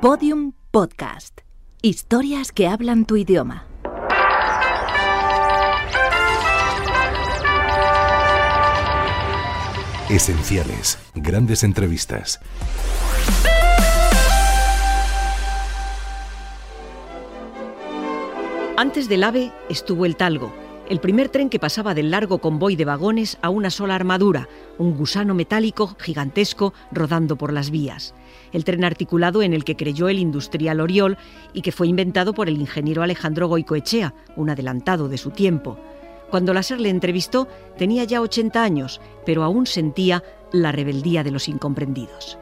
Podium Podcast. Historias que hablan tu idioma. Esenciales. Grandes entrevistas. Antes del AVE estuvo el Talgo, el primer tren que pasaba del largo convoy de vagones a una sola armadura, un gusano metálico gigantesco rodando por las vías. El tren articulado en el que creyó el industrial Oriol y que fue inventado por el ingeniero Alejandro Goicoechea, un adelantado de su tiempo. Cuando la SER le entrevistó tenía ya 80 años, pero aún sentía la rebeldía de los incomprendidos.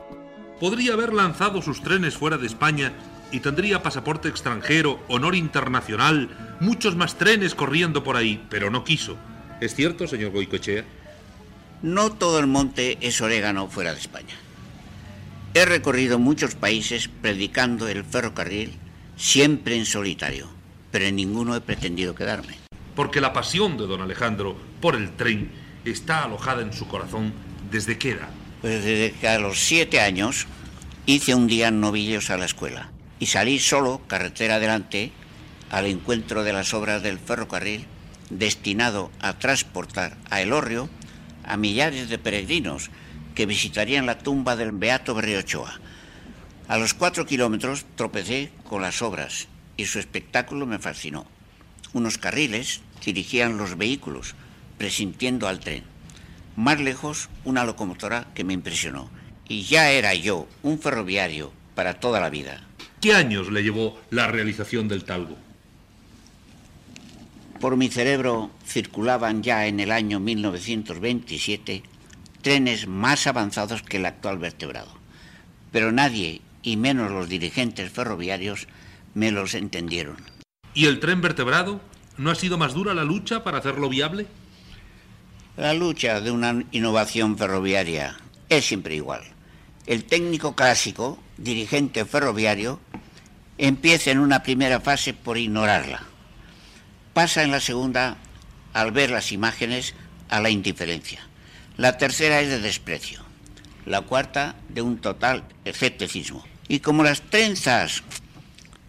Podría haber lanzado sus trenes fuera de España y tendría pasaporte extranjero, honor internacional, muchos más trenes corriendo por ahí, pero no quiso. ¿Es cierto, señor Goicoechea? No todo el monte es orégano fuera de España. He recorrido muchos países predicando el ferrocarril, siempre en solitario, pero en ninguno he pretendido quedarme. Porque la pasión de don Alejandro por el tren está alojada en su corazón desde qué edad. Pues desde que a los siete años hice un día novillos a la escuela y salí solo, carretera adelante, al encuentro de las obras del ferrocarril destinado a transportar a Elorrio a millares de peregrinos que visitarían la tumba del Beato Berriochoa. A los cuatro kilómetros tropecé con las obras y su espectáculo me fascinó. Unos carriles dirigían los vehículos, presintiendo al tren. Más lejos, una locomotora que me impresionó. Y ya era yo un ferroviario para toda la vida. ¿Qué años le llevó la realización del talgo? Por mi cerebro circulaban ya en el año 1927 trenes más avanzados que el actual vertebrado, pero nadie, y menos los dirigentes ferroviarios, me los entendieron. ¿Y el tren vertebrado? ¿No ha sido más dura la lucha para hacerlo viable? La lucha de una innovación ferroviaria es siempre igual. El técnico clásico, dirigente ferroviario, empieza en una primera fase por ignorarla. Pasa en la segunda, al ver las imágenes, a la indiferencia. La tercera es de desprecio. La cuarta, de un total escepticismo. Y como las trenzas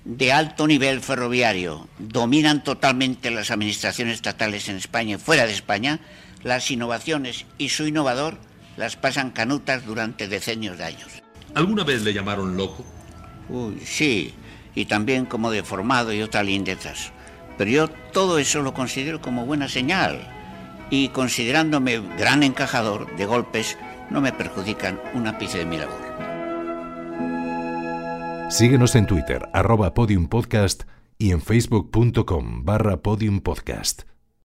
de alto nivel ferroviario dominan totalmente las administraciones estatales en España y fuera de España, las innovaciones y su innovador las pasan canutas durante decenios de años. ¿Alguna vez le llamaron loco? Uy, sí, y también como deformado y otras lindezas. Pero yo todo eso lo considero como buena señal y considerándome gran encajador de golpes no me perjudican un ápice de mi labor. Síguenos en Twitter, arroba podiumpodcast y en facebook.com barra podiumpodcast.